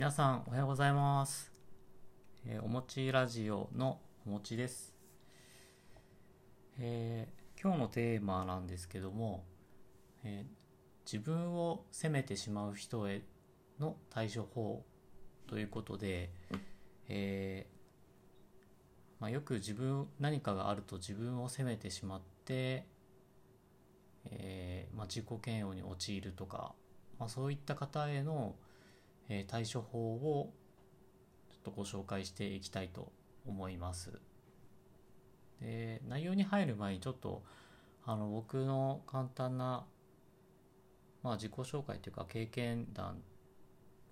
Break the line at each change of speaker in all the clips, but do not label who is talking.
皆さんおはようございます、えーおもちラジオのおもちです、えー今日のテーマなんですけども、えー自分を責めてしまう人への対処法ということで、えーまあ、よく自分何かがあると自分を責めてしまって、えーまあ、自己嫌悪に陥るとか、まあ、そういった方への、えー対処法をちょっとご紹介していきたいと思います。で内容に入る前にちょっとあの僕の簡単な、まあ、自己紹介というか経験談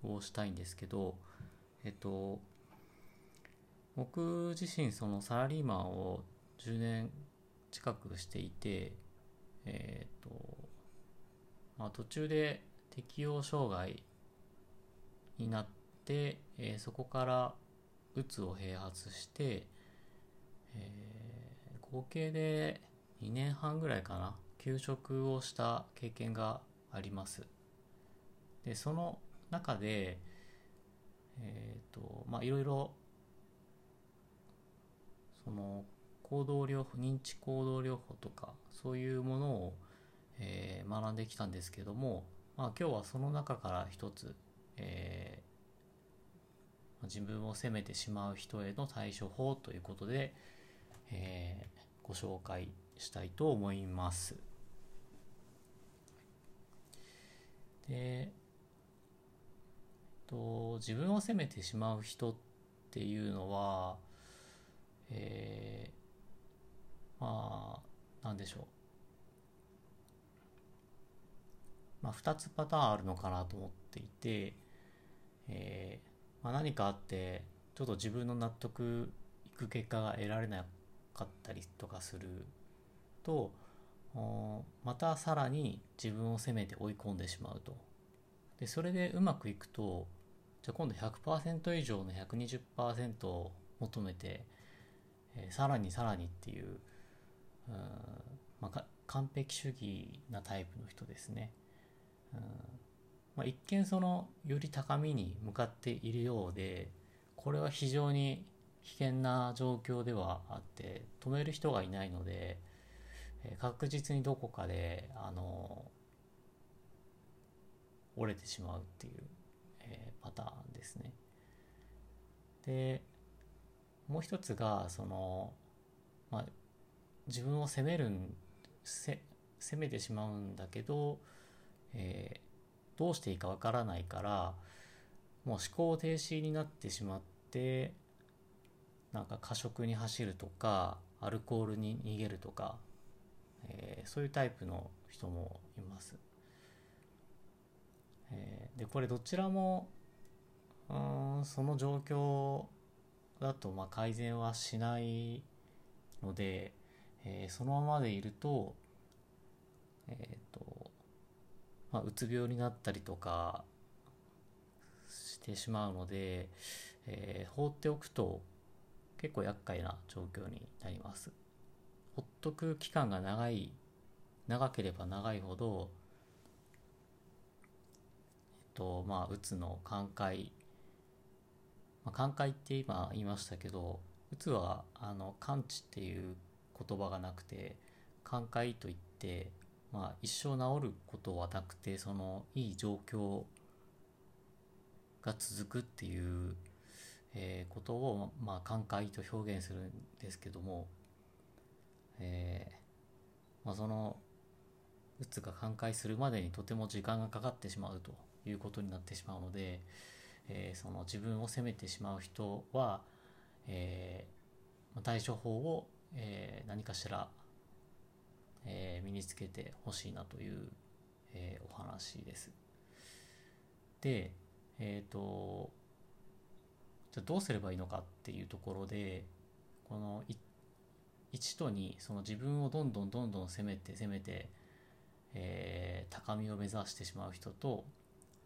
をしたいんですけど、えっと、僕自身そのサラリーマンを10年近くしていて、えっとまあ、途中で適応障害になって、えーそこからうつを併発して、えー合計で2年半ぐらいかな休職をした経験があります。でその中でえっ、とまあいろいろその行動療法認知行動療法とかそういうものを、えー学んできたんですけども、まあ、今日はその中から一つ、えー自分を責めてしまう人への対処法ということで、えーご紹介したいと思います。で、と、自分を責めてしまう人っていうのは、えーまあ、なんでしょう。まあ、2つパターンあるのかなと思っていて、えーまあ、何かあってちょっと自分の納得いく結果が得られなかったりとかするとまたさらに自分を責めて追い込んでしまうとでそれでうまくいくとじゃあ今度100%以上の120%を求めて、えーさらにさらにっていうう、まあ、完璧主義なタイプの人ですね。うんまあ、一見そのより高みに向かっているようでこれは非常に危険な状況ではあって止める人がいないので、え確実にどこかであの折れてしまうっていう、えーパターンですね。でもう一つがその、まあ、自分を責めるん責めてしまうんだけど、えーどうしていいかわからないからもう思考停止になってしまってなんか過食に走るとかアルコールに逃げるとか、えーそういうタイプの人もいます。えーでこれどちらもうんその状況だとまあ改善はしないので、えーそのままでいると,、えーとまあ、うつ病になったりとかしてしまうので、えー放っておくと結構厄介な状況になります。ほっとく期間が長い長ければ長いほど、えっとまあ、うつの寛解、まあ、寛解って今言いましたけどうつはあの完治っていう言葉がなくて寛解といって、まあ、一生治ることはなくてそのいい状況が続くっていう、えーことを、まあ、寛解と表現するんですけども、えーまあ、そのうつが寛解するまでにとても時間がかかってしまうということになってしまうので、えーその自分を責めてしまう人は、えー対処法を、えー何かしら、えー身につけてほしいなという、えーお話です。で、えっ、と、じゃどうすればいいのかっていうところで、この1と2、その自分をどんどんどんどん責めて責めて、えー高みを目指してしまう人と、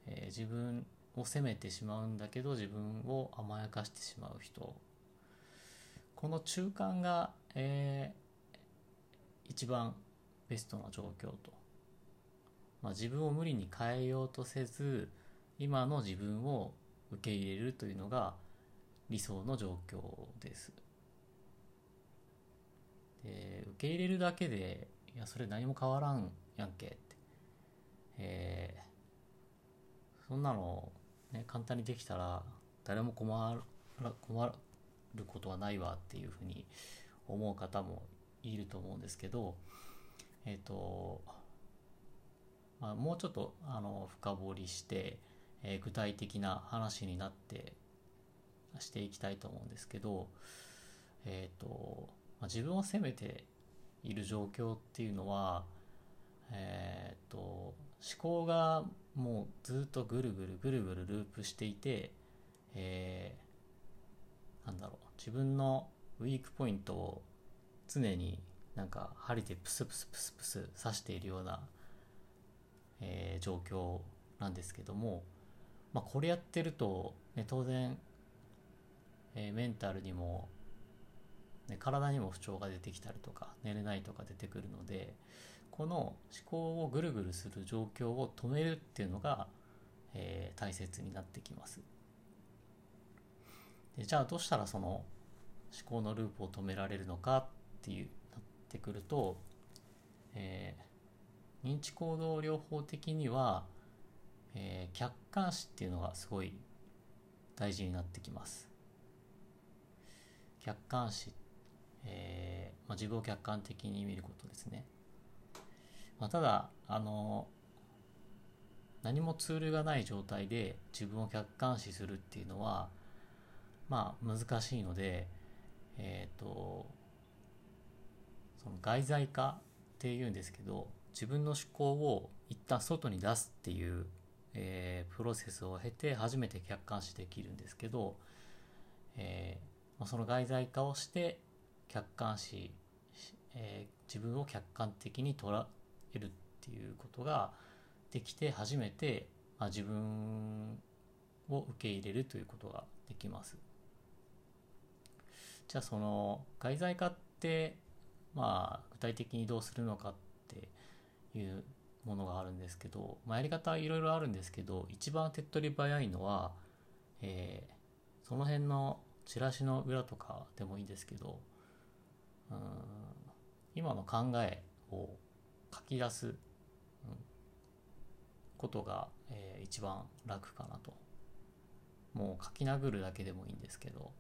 えー自分を責めてしまうんだけど自分を甘やかしてしまう人この中間が、えー一番ベストな状況と、まあ、自分を無理に変えようとせず今の自分を受け入れるというのが理想の状況です。で受け入れるだけでいやそれ何も変わらんやんけって。えー、そんなの、ね、簡単にできたら誰も困る困ることはないわっていうふうに思う方もいると思うんですけどえっ、ー、と、まあ、もうちょっとあの深掘りして、えー、具体的な話になってしていきたいと思うんですけどえっ、ー、と、まあ、自分を責めている状況っていうのはえっ、と思考がもうずっとぐるぐるぐるぐるループしていて、えー、なんだろう自分のウィークポイントを常になんか針でプスプスプスプス刺しているような、えー、状況なんですけども、まあ、これやってると、ね、当然、えー、メンタルにも、ね、体にも不調が出てきたりとか寝れないとか出てくるのでこの思考をぐるぐるする状況を止めるっていうのが、えー、大切になってきます。でじゃあどうしたらその思考のループを止められるのかっっていうなってくると、えー、認知行動療法的には、えー、客観視っていうのがすごい大事になってきます。客観視、えーまあ、自分を客観的に見ることですね。まあ、ただあの何もツールがない状態で自分を客観視するっていうのはまあ難しいのでえっ、ー、とその外在化っていうんですけど自分の思考を一旦外に出すっていう、えー、プロセスを経て初めて客観視できるんですけど、えーまあ、その外在化をして客観視、えー、自分を客観的に捉得るっていうことができて初めて、まあ、自分を受け入れるということができます。じゃあその外在化ってまあ具体的にどうするのかっていうものがあるんですけど、まあ、やり方はいろいろあるんですけど一番手っ取り早いのは、えー、その辺のチラシの裏とかでもいいんですけどうん今の考えを書き出す、うん、ことが、えー、一番楽かなと。もう書き殴るだけでもいいんですけど、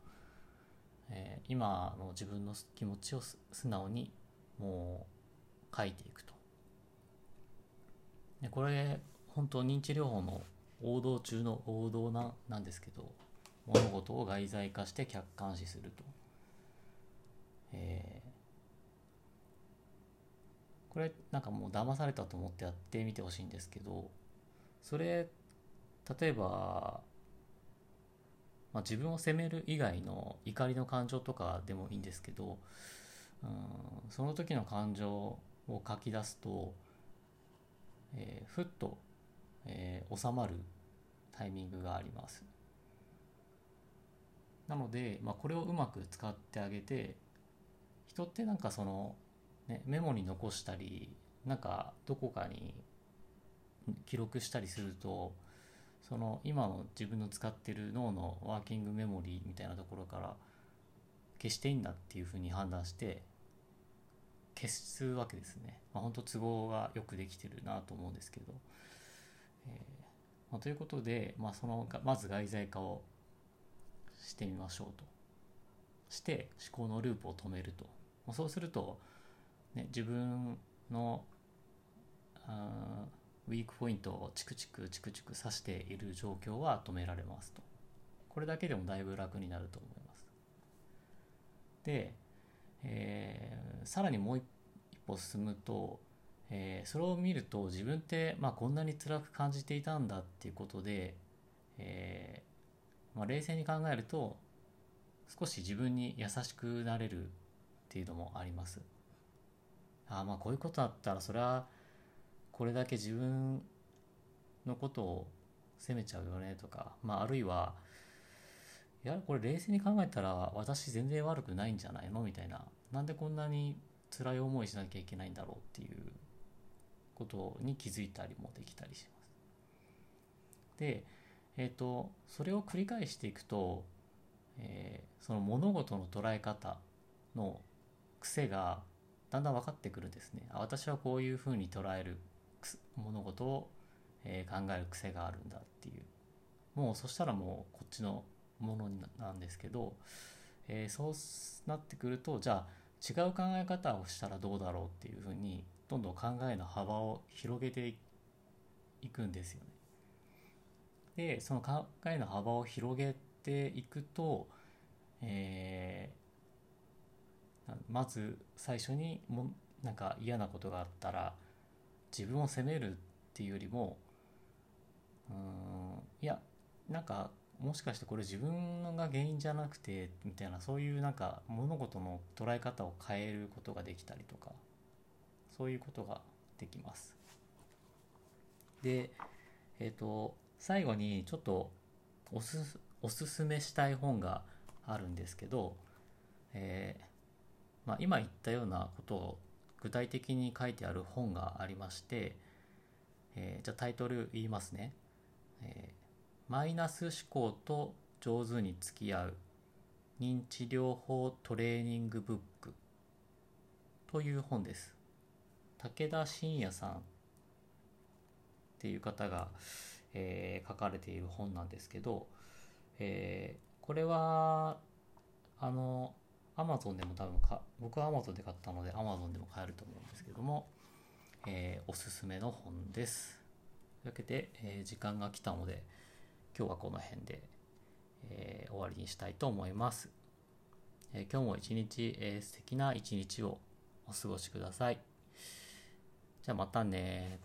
えー、今の自分の気持ちを素直にもう書いていくと。でこれ本当認知療法の王道中の王道ななんですけど物事を外在化して客観視すると、えーこれなんかもう騙されたと思ってやってみてほしいんですけどそれ例えば、まあ、自分を責める以外の怒りの感情とかでもいいんですけど、うん、その時の感情を書き出すと、えー、ふっと、えー、収まるタイミングがあります。なので、まあ、これをうまく使ってあげて人ってなんかそのね、メモに残したりなんかどこかに記録したりするとその今の自分の使ってる脳のワーキングメモリーみたいなところから消していいんだっていうふうに判断して消すわけですね。まあ、本当都合がよくできてるなと思うんですけど。えーまあ、ということで、まあ、そのまず外在化をしてみましょうと。して思考のループを止めると。まあ、そうするとね、自分のあウィークポイントをチクチクチクチク刺している状況は止められますと。これだけでもだいぶ楽になると思います。で、えー、さらにもう一歩進むと、えー、それを見ると自分って、まあ、こんなに辛く感じていたんだっていうことで、えーまあ、冷静に考えると少し自分に優しくなれるっていうのもあります。あまあこういうことあったらそれはこれだけ自分のことを責めちゃうよねとか、まあ、あるいはいやこれ冷静に考えたら私全然悪くないんじゃないのみたいな。なんでこんなに辛い思いしなきゃいけないんだろうっていうことに気づいたりもできたりします。で、えーと、それを繰り返していくと、えー、その物事の捉え方の癖がだんだん分かってくるんですね。あ私はこういうふうに捉える。物事を、えー、考える癖があるんだっていうもうそしたらもうこっちのものなんですけど、えー、そうなってくるとじゃあ違う考え方をしたらどうだろうっていうふうにどんどん考えの幅を広げていくんですよね。でその考えの幅を広げていくと、えー、まず最初にもなんか嫌なことがあったら自分を責めるっていうよりもうんいやなんかもしかしてこれ自分が原因じゃなくてみたいなそういうなんか物事の捉え方を変えることができたりとかそういうことができます。で、えっ、ー、と最後にちょっとおすおすすめしたい本があるんですけど、えーまあ、今言ったようなことを具体的に書いてある本がありまして、えー、じゃあタイトル言いますね、えー、マイナス思考と上手に付き合う認知療法トレーニングブック。という本です。武田信也さん。っていう方が、えー、書かれている本なんですけど、えー、これはあのアマゾンでも多分か僕はアマゾンで買ったのでアマゾンでも買えると思うんですけども、えー、おすすめの本です。というわけで、えー、時間が来たので今日はこの辺で、えー、終わりにしたいと思います、え今日も一日、え素敵な一日をお過ごしください。じゃあまたね